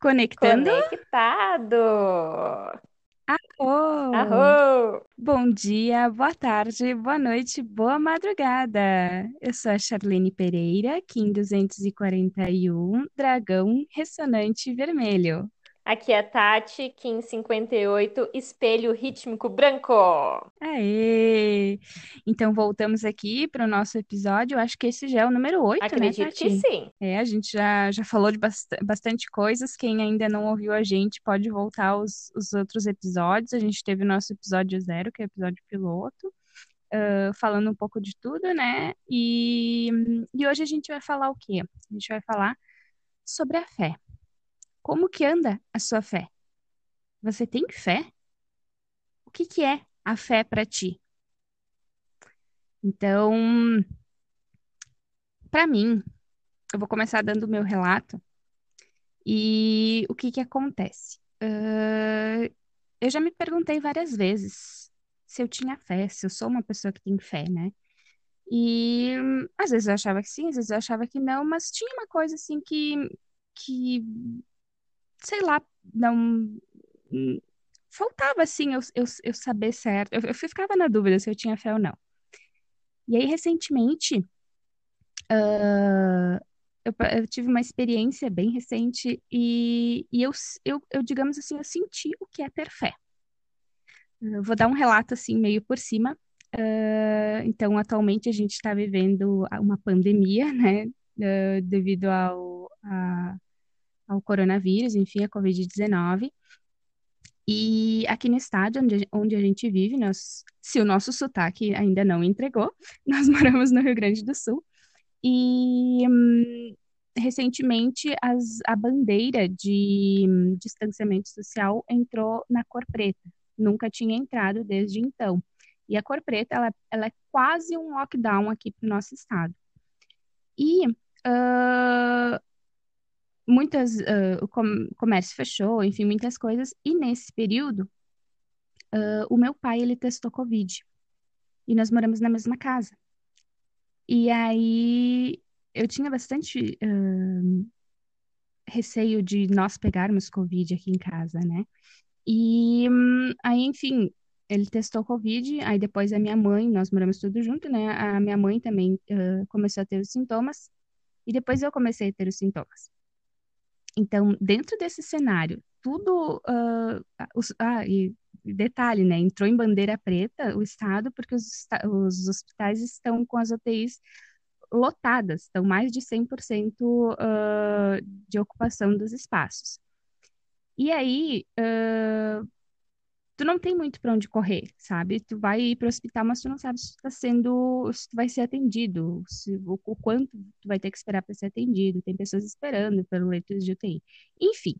Conectando? Conectado! Arro! Arro! Bom dia, boa tarde, boa noite, boa madrugada. Eu sou a Charlene Pereira, Kim 241, dragão ressonante vermelho. Aqui é Tati, Kim 58, espelho rítmico branco. Aê! Então voltamos aqui para o nosso episódio. Eu acho que esse já é o número 8, né, Acredito Tati? que sim. É, a gente já, já falou de bast- bastante coisas. Quem ainda não ouviu a gente pode voltar aos os outros episódios. A gente teve o nosso episódio zero, que é o episódio piloto, ah, falando um pouco de tudo, né? E, e hoje a gente vai falar o quê? A gente vai falar sobre a fé. Como que anda a sua fé? Você tem fé? O que que é a fé para ti? Então, para mim, eu vou começar dando o meu relato e o que que acontece. Ah, eu já me perguntei várias vezes se eu tinha fé, se eu sou uma pessoa que tem fé, né? E às vezes eu achava que sim, às vezes eu achava que não, mas tinha uma coisa assim que, que sei lá, não. hum, Faltava assim eu, eu, eu saber certo. Eu, eu ficava na dúvida se eu tinha fé ou não. E aí, recentemente, ah, eu, eu tive uma experiência bem recente e, e eu, eu, eu, digamos assim, eu senti o que é ter fé. Eu vou dar um relato assim, meio por cima. Ah, então, atualmente a gente está vivendo uma pandemia, né, ah, devido ao, a- ao coronavírus, enfim, a Covid-19. E aqui no estado onde, onde a gente vive, nós, se o nosso sotaque ainda não entregou, nós moramos no Rio Grande do Sul. E hum, recentemente as- a bandeira de hum, distanciamento social entrou na cor preta. Nunca tinha entrado desde então. E a cor preta, ela, ela é quase um lockdown aqui para o nosso estado. E ah, muitas, ah, o com- comércio fechou, enfim, muitas coisas. E nesse período, ah, o meu pai, ele testou Covid. E nós moramos na mesma casa. E aí eu tinha bastante ah, receio de nós pegarmos Covid aqui em casa, né? E hum, aí, enfim, ele testou Covid, aí depois a minha mãe, nós moramos tudo junto, né? A minha mãe também começou a ter os sintomas, e depois eu comecei a ter os sintomas. Então, dentro desse cenário, tudo. ah, os- ah, e detalhe, né? Entrou em bandeira preta o estado, porque os, os hospitais estão com as UTIs lotadas, estão mais de 100% ah, de ocupação dos espaços. E aí, ah, tu não tem muito para onde correr, sabe? Tu vai ir para o hospital, mas tu não sabe se tu tá sendo, se tu vai ser atendido, se, o, o quanto tu vai ter que esperar para ser atendido. Tem pessoas esperando pelo leito de UTI. Enfim,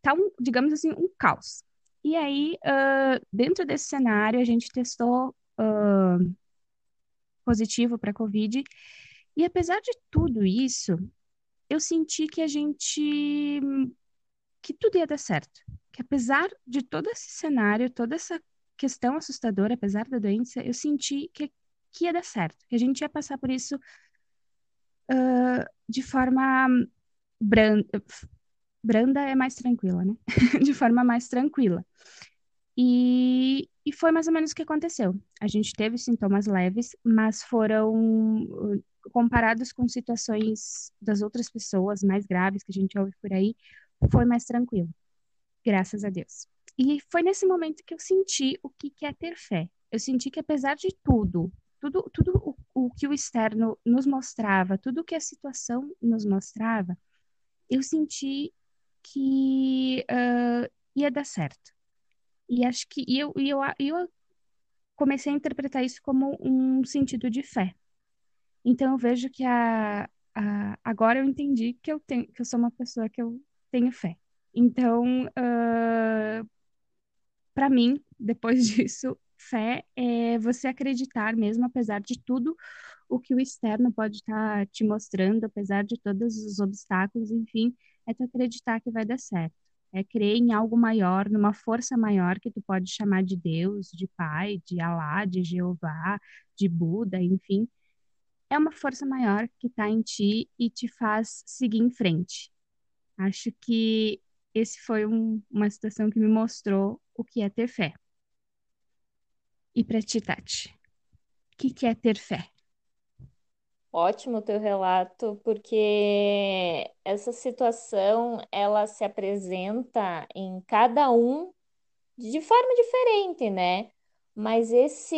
tá um, digamos assim, um caos. E aí, ah, dentro desse cenário, a gente testou ah, positivo para Covid. E apesar de tudo isso, eu senti que a gente, que tudo ia dar certo. Que apesar de todo esse cenário, toda essa questão assustadora, apesar da doença, eu senti que, que ia dar certo. Que a gente ia passar por isso ah, de forma branda. Branda é mais tranquila, né? De forma mais tranquila. E, e foi mais ou menos o que aconteceu. A gente teve sintomas leves, mas foram uh, comparados com situações das outras pessoas mais graves que a gente ouve por aí, foi mais tranquilo, graças a Deus. E foi nesse momento que eu senti o que é ter fé. Eu senti que apesar de tudo, tudo, tudo o, o que o externo nos mostrava, tudo que a situação nos mostrava, eu senti que ah, ia dar certo. E acho que e eu, e eu, eu comecei a interpretar isso como um sentido de fé. Então eu vejo que a, a, agora eu entendi que eu tenho, que eu sou uma pessoa que eu tenho fé. Então, para mim, depois disso, fé é você acreditar mesmo, apesar de tudo o que o externo pode estar te mostrando, apesar de todos os obstáculos, enfim, é tu acreditar que vai dar certo. É crer em algo maior, numa força maior que tu pode chamar de Deus, de Pai, de Alá, de Jeová, de Buda, enfim. É uma força maior que está em ti e te faz seguir em frente. Acho que esse foi um- uma situação que me mostrou o que é ter fé. E para ti, Tati, o que que é ter fé? Ótimo o teu relato, porque essa situação ela se apresenta em cada um de forma diferente, né? Mas esse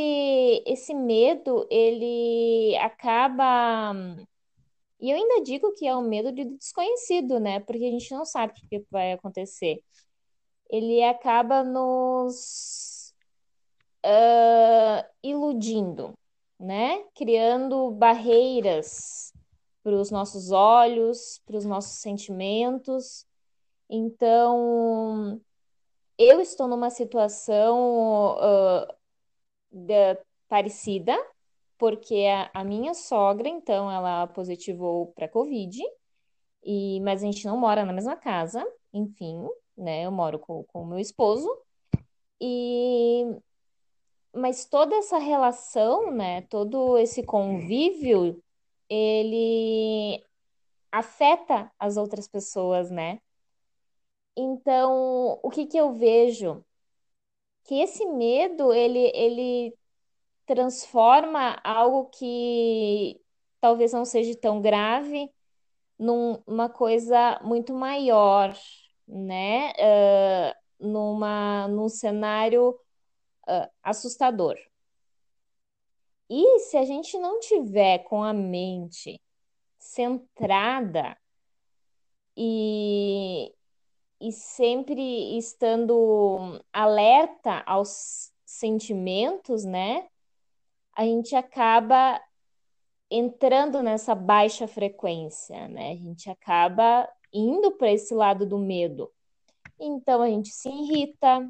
esse medo, ele acaba, e eu ainda digo que é o medo de desconhecido, né? Porque a gente não sabe o que vai acontecer. Ele acaba nos ah, iludindo, né? Criando barreiras para os nossos olhos, para os nossos sentimentos. Então, eu estou numa situação ah, da- parecida, porque a, a minha sogra, então, ela positivou para Covid, e, mas a gente não mora na mesma casa, enfim, né? Eu moro com, com o meu esposo, e mas toda essa relação, né? Todo esse convívio, ele afeta as outras pessoas, né? Então, o que que eu vejo? Que esse medo, ele, ele transforma algo que talvez não seja tão grave num- numa coisa muito maior, né? Ah, numa, num cenário ah, assustador. E se a gente não tiver com a mente centrada e, e sempre estando alerta aos sentimentos, né? A gente acaba entrando nessa baixa frequência, né? A gente acaba indo para esse lado do medo. Então a gente se irrita,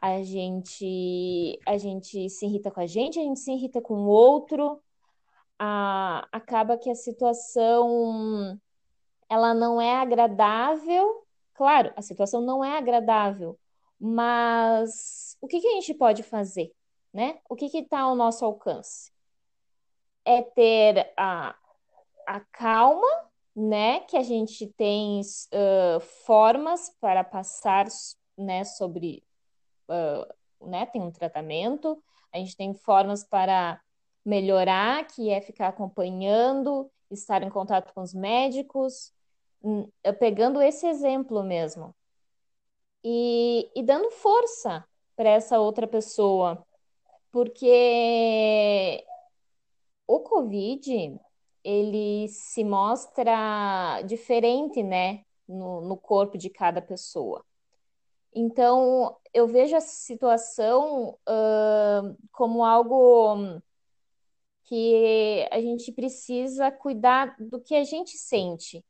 a gente a gente se irrita com a gente, a gente se irrita com o outro. A, acaba que a situação ela não é agradável. Claro, a situação não é agradável, mas o que que a gente pode fazer, né? O que está ao nosso alcance? É ter a, a calma, né? Que a gente tem uh, formas para passar, né, sobre, uh, né? Tem um tratamento, a gente tem formas para melhorar, que é ficar acompanhando, estar em contato com os médicos, hum, pegando esse exemplo mesmo. E, e dando força para essa outra pessoa, porque o Covid, ele se mostra diferente, né, no, no corpo de cada pessoa. Então, eu vejo essa situação uh, como algo que a gente precisa cuidar do que a gente sente.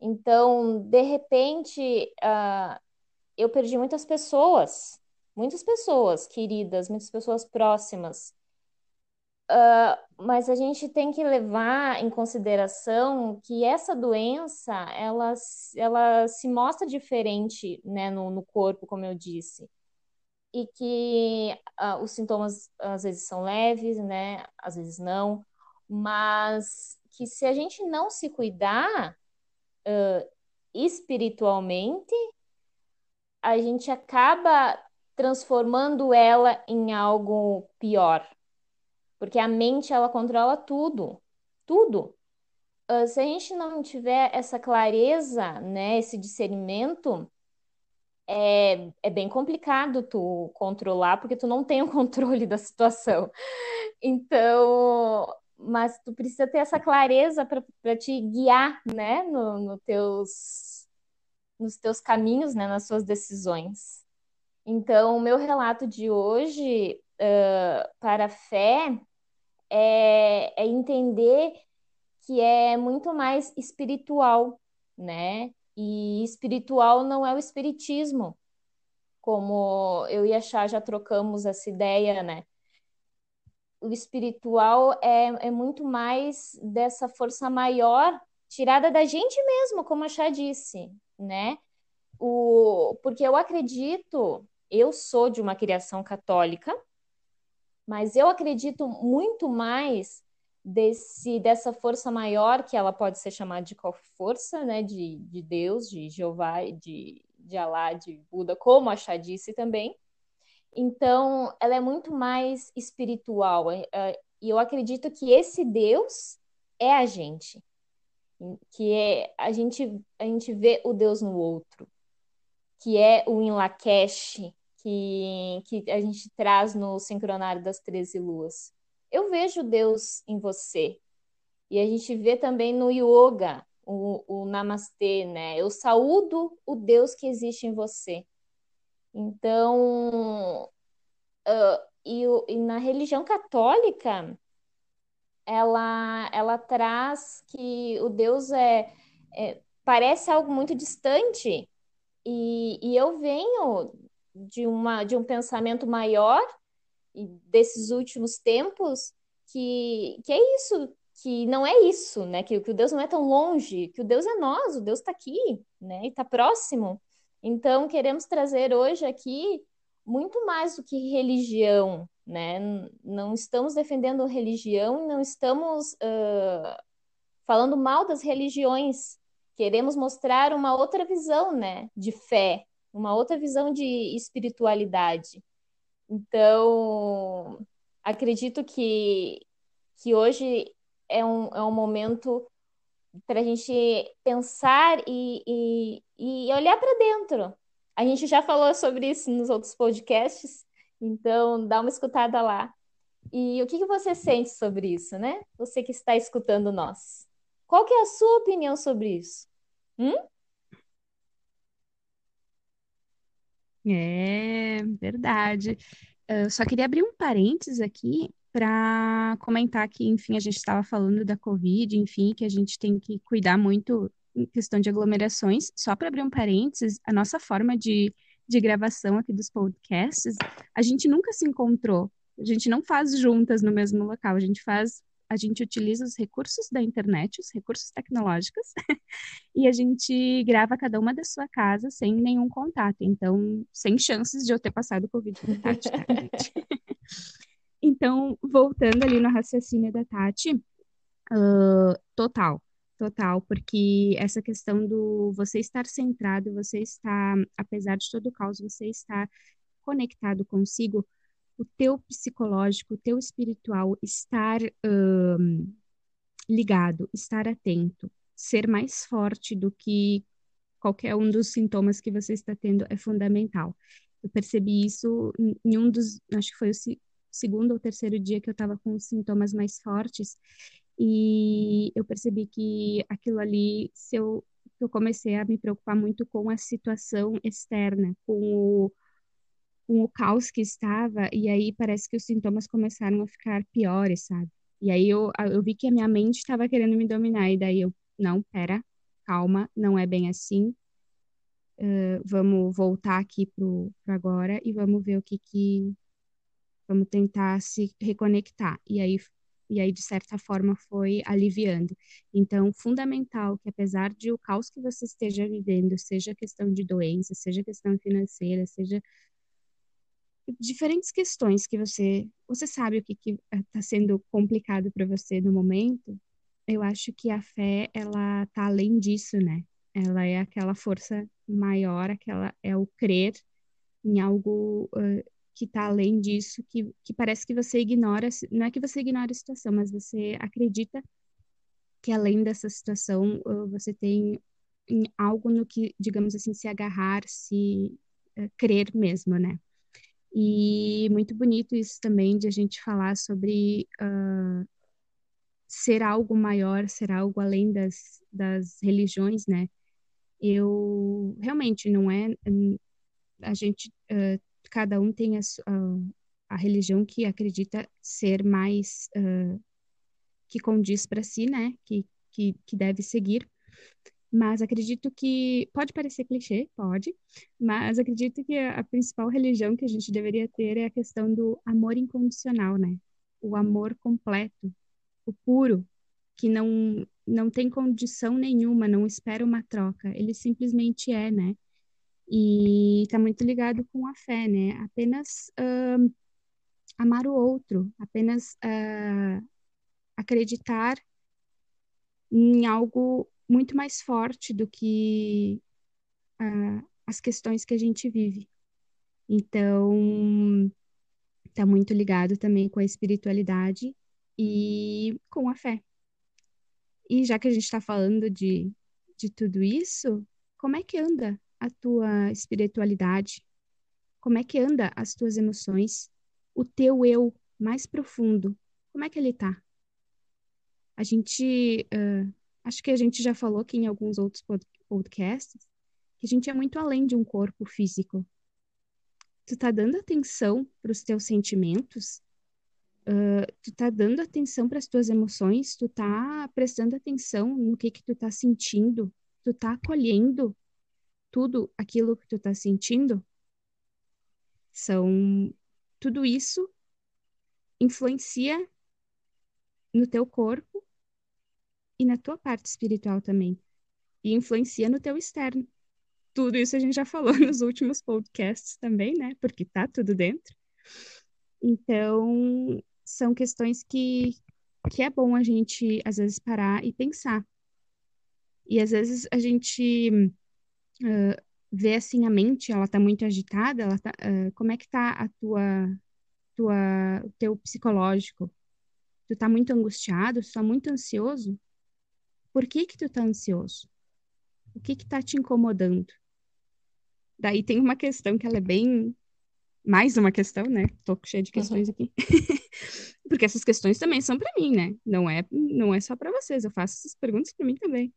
Então, de repente, uh, eu perdi muitas pessoas, muitas pessoas queridas, muitas pessoas próximas. Uh, mas a gente tem que levar em consideração que essa doença, ela, ela se mostra diferente, né, no, no corpo, como eu disse. E que uh, os sintomas às vezes são leves, né, às vezes não. Mas que se a gente não se cuidar uh, espiritualmente, a gente acaba transformando ela em algo pior porque a mente ela controla tudo, tudo. Uh, se a gente não tiver essa clareza, né, esse discernimento, é, é bem complicado tu controlar, porque tu não tem o controle da situação. Então, mas tu precisa ter essa clareza para te guiar, né, no, no teus, nos teus caminhos, né, nas suas decisões. Então, o meu relato de hoje uh, para a fé é, é entender que é muito mais espiritual, né? E espiritual não é o espiritismo, como eu e a Chá já trocamos essa ideia, né? O espiritual é, é muito mais dessa força maior tirada da gente mesmo, como a Chá disse, né? O, porque eu acredito, eu sou de uma criação católica, mas eu acredito muito mais desse dessa força maior que ela pode ser chamada de qual força, né, de, de Deus, de Jeová, de de Alá, de Buda, como a Chá disse também. Então, ela é muito mais espiritual. É, é, e eu acredito que esse Deus é a gente. Que é a gente, a gente vê o Deus no outro. Que é o Inlakesh, que, que a gente traz no Sincronário das Treze Luas. Eu vejo Deus em você. E a gente vê também no yoga, o, o namastê, né? Eu saúdo o Deus que existe em você. Então, uh, e, e, na religião católica, ela, ela traz que o Deus é, é parece algo muito distante, e, e eu venho de, uma, de um pensamento maior desses últimos tempos que, que é isso, que não é isso, né? Que, que o Deus não é tão longe, que o Deus é nós, o Deus está aqui, né? E está próximo. Então, queremos trazer hoje aqui muito mais do que religião, né? Não estamos defendendo religião, não estamos uh, falando mal das religiões. Queremos mostrar uma outra visão, né? De fé, uma outra visão de espiritualidade. Então, acredito que, que hoje é um, é um momento para a gente pensar e, e, e olhar para dentro. A gente já falou sobre isso nos outros podcasts, então dá uma escutada lá. E o que, que você sente sobre isso, né? Você que está escutando nós. Qual que é a sua opinião sobre isso? Hum? É verdade. Eu só queria abrir um parênteses aqui para comentar que, enfim, a gente estava falando da Covid, enfim, que a gente tem que cuidar muito em questão de aglomerações. Só para abrir um parênteses, a nossa forma de, de gravação aqui dos podcasts, a gente nunca se encontrou. A gente não faz juntas no mesmo local, a gente faz a gente utiliza os recursos da internet, os recursos tecnológicos, e a gente grava cada uma da sua casa sem nenhum contato. Então, sem chances de eu ter passado Covid para Tati, tá? Então, voltando ali no raciocínio da Tati, uh, total, total, porque essa questão do você estar centrado, você estar, apesar de todo o caos, você estar conectado consigo, o teu psicológico, o teu espiritual estar um, ligado, estar atento, ser mais forte do que qualquer um dos sintomas que você está tendo é fundamental. Eu percebi isso em um dos, acho que foi o segundo ou terceiro dia que eu estava com sintomas mais fortes e eu percebi que aquilo ali, se eu, eu comecei a me preocupar muito com a situação externa, com o, com o caos que estava, e aí parece que os sintomas começaram a ficar piores, sabe? E aí eu, eu vi que a minha mente estava querendo me dominar, e daí eu, não, pera, calma, não é bem assim, uh, vamos voltar aqui pro, pro agora e vamos ver o que que, vamos tentar se reconectar. E aí, e aí de certa forma, foi aliviando. Então, fundamental que, apesar de o caos que você esteja vivendo, seja questão de doença, seja questão financeira, seja diferentes questões que você você sabe o que está sendo complicado para você no momento eu acho que a fé ela tá além disso né ela é aquela força maior aquela é o crer em algo uh, que está além disso, que, que parece que você ignora, não é que você ignora a situação, mas você acredita que além dessa situação você tem algo no que, digamos assim, se agarrar, se uh, crer mesmo, né? E muito bonito isso também de a gente falar sobre uh, ser algo maior, ser algo além das, das religiões, né? Eu realmente não é a gente uh, cada um tem a, a, a religião que acredita ser mais uh, que condiz para si, né? Que, que, que deve seguir. Mas acredito que pode parecer clichê, pode, mas acredito que a, principal religião que a gente deveria ter é a questão do amor incondicional, né? O amor completo, o puro, que não não tem condição nenhuma, não espera uma troca, ele simplesmente é, né? E está muito ligado com a fé, né? Apenas uh, amar o outro, apenas uh, acreditar em algo muito mais forte do que uh, as questões que a gente vive. Então, está muito ligado também com a espiritualidade e com a fé. E já que a gente está falando de, de tudo isso, como é que anda a tua espiritualidade? Como é que anda as tuas emoções? O teu eu mais profundo, como é que ele tá? A gente, uh, acho que a gente já falou aqui em alguns outros podcasts, que a gente é muito além de um corpo físico. Tu tá dando atenção para os teus sentimentos? Uh, tu tá dando atenção para as tuas emoções? Tu tá prestando atenção no que que tu tá sentindo? Tu tá acolhendo tudo aquilo que tu tá sentindo? São tudo isso influencia no teu corpo e na tua parte espiritual também. E influencia no teu externo. Tudo isso a gente já falou nos últimos podcasts também, né? Porque tá tudo dentro. Então, são questões que, que é bom a gente, às vezes, parar e pensar. E às vezes a gente uh, vê assim a mente, ela tá muito agitada, ela tá, uh, como é que tá a tua, tua, o teu psicológico? Tu tá muito angustiado, tu tá muito ansioso? Por que que tu tá ansioso? O que que tá te incomodando? Daí tem uma questão que ela é bem mais uma questão, né? Tô cheia de questões uhum. aqui. Porque essas questões também são para mim, né? Não é, não é só para vocês, eu faço essas perguntas para mim também.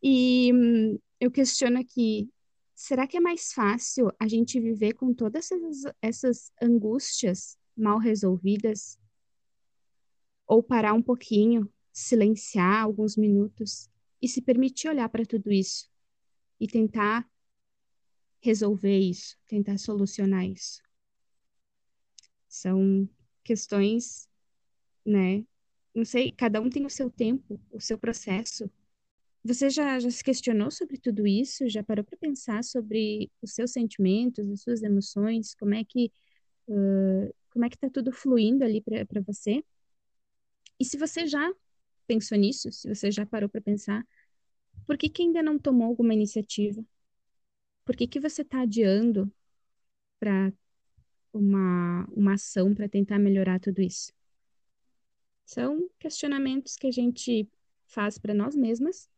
E hum, eu questiono aqui, será que é mais fácil a gente viver com todas essas, essas angústias mal resolvidas? Ou parar um pouquinho, silenciar alguns minutos e se permitir olhar para tudo isso e tentar resolver isso, tentar solucionar isso. São questões, né? Não sei, cada um tem o seu tempo, o seu processo. Você já, já se questionou sobre tudo isso? Já parou para pensar sobre os seus sentimentos, as suas emoções? Como é que uh, como é que está tudo fluindo ali para você? E se você já pensou nisso, se você já parou para pensar, por que, que ainda não tomou alguma iniciativa? Por que, que você está adiando para uma, uma ação para tentar melhorar tudo isso? São questionamentos que a gente faz para nós mesmas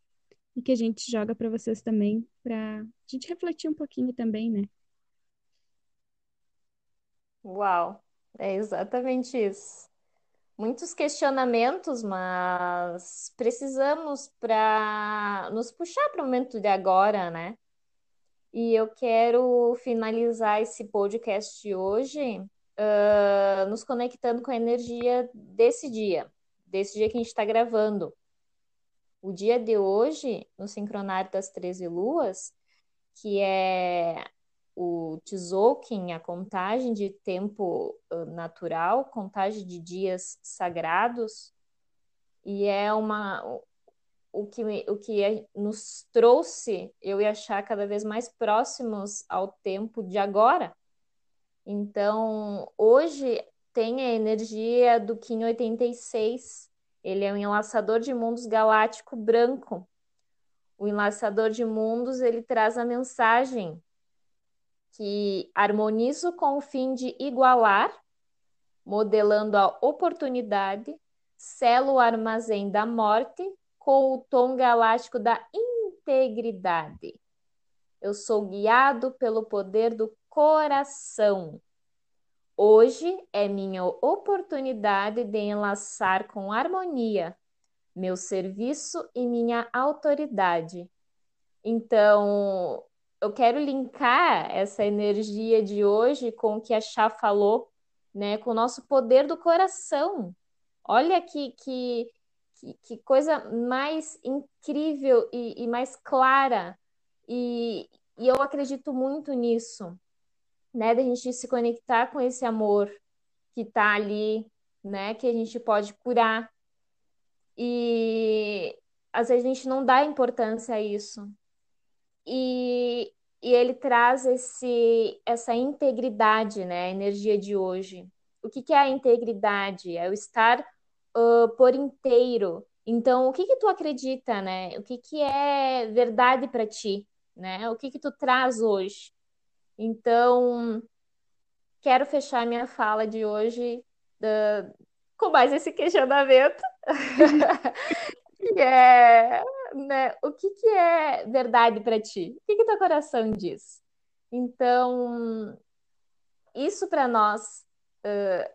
e que a gente joga para vocês também, para a gente refletir um pouquinho também, né? Uau, é exatamente isso. Muitos questionamentos, mas precisamos para nos puxar para o momento de agora, né? E eu quero finalizar esse podcast de hoje uh, nos conectando com a energia desse dia, desse dia que a gente está gravando. O dia de hoje, no sincronário das 13 luas, que é o Tzolk'in, a contagem de tempo uh, natural, contagem de dias sagrados, e é uma, o que, o que nos trouxe eu e a Chá cada vez mais próximos ao tempo de agora. Então, hoje tem a energia do Kim 86. Ele é um enlaçador de mundos galáctico branco. O enlaçador de mundos, ele traz a mensagem que harmonizo com o fim de igualar, modelando a oportunidade, selo o armazém da morte com o tom galáctico da integridade. Eu sou guiado pelo poder do coração. Hoje é minha oportunidade de enlaçar com harmonia meu serviço e minha autoridade. Então, eu quero linkar essa energia de hoje com o que a Chá falou, né, com o nosso poder do coração. Olha que, que que, coisa mais incrível e, e mais clara. E, e, eu acredito muito nisso, né? Da gente se conectar com esse amor que está ali, né? Que a gente pode curar. E às vezes a gente não dá importância a isso. E, e ele traz esse, essa integridade, né? A energia de hoje. O que, que é a integridade? É o estar uh, por inteiro. Então, o que que tu acredita, né? O que que é verdade para ti? né? O que que tu traz hoje? Então, quero fechar minha fala de hoje uh, com mais esse questionamento, que é, né, o que que é verdade para ti? O que teu coração diz? Então, isso para nós uh,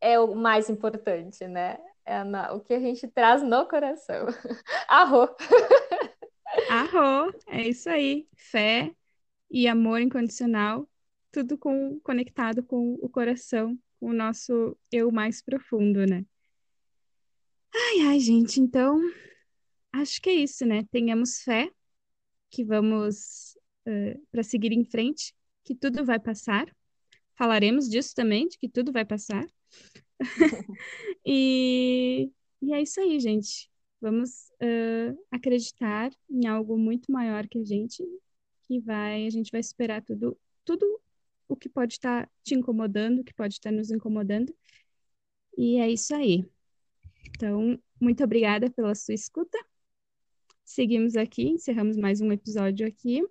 é o mais importante, né? É na, o que a gente traz no coração. Arro! Arro! É isso aí. Fé e amor incondicional, tudo com, conectado com o coração, com o nosso eu mais profundo, né? Ai, ai, gente, então acho que é isso, né? Tenhamos fé que vamos uh, para seguir em frente, que tudo vai passar. Falaremos disso também, de que tudo vai passar. e, e é isso aí, gente. Vamos uh, acreditar em algo muito maior que a gente, que vai, a gente vai esperar tudo, tudo o que pode estar tá te incomodando, o que pode estar tá nos incomodando. E é isso aí. Então, muito obrigada pela sua escuta. Seguimos aqui, encerramos mais um episódio aqui.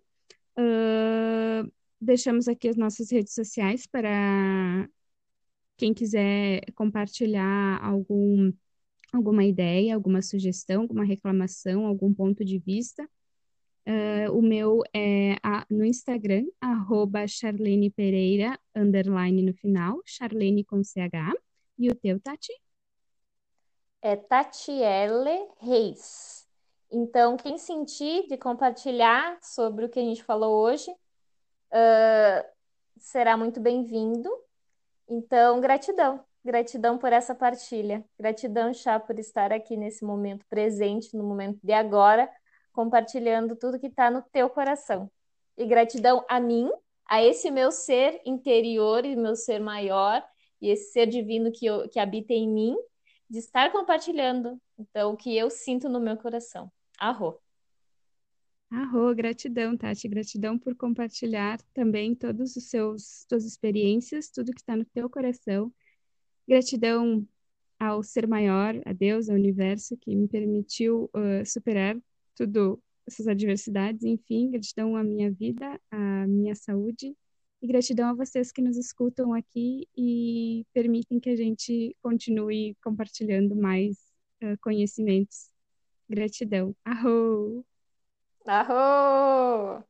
Uh, deixamos aqui as nossas redes sociais para quem quiser compartilhar algum, alguma ideia, alguma sugestão, alguma reclamação, algum ponto de vista. Uh, o meu é a, no Instagram, arroba Charlene Pereira, underline no final, Charlene com CH. E o teu, Tati? É Tatiele Reis. Então, quem sentir de compartilhar sobre o que a gente falou hoje, uh, será muito bem-vindo. Então, gratidão. Gratidão por essa partilha. Gratidão, Chá, por estar aqui nesse momento presente, no momento de agora, compartilhando tudo que está no teu coração. E gratidão a mim, a esse meu ser interior e meu ser maior, e esse ser divino que, eu, que habita em mim, de estar compartilhando então o que eu sinto no meu coração. Arro. Arro, gratidão, Tati, gratidão por compartilhar também todos os seus suas experiências, tudo que está no teu coração. Gratidão ao ser maior, a Deus, ao universo que me permitiu uh, superar tudo essas adversidades, enfim, gratidão à minha vida, à minha saúde e gratidão a vocês que nos escutam aqui e permitem que a gente continue compartilhando mais uh, conhecimentos. Gratidão. Arro! Arro!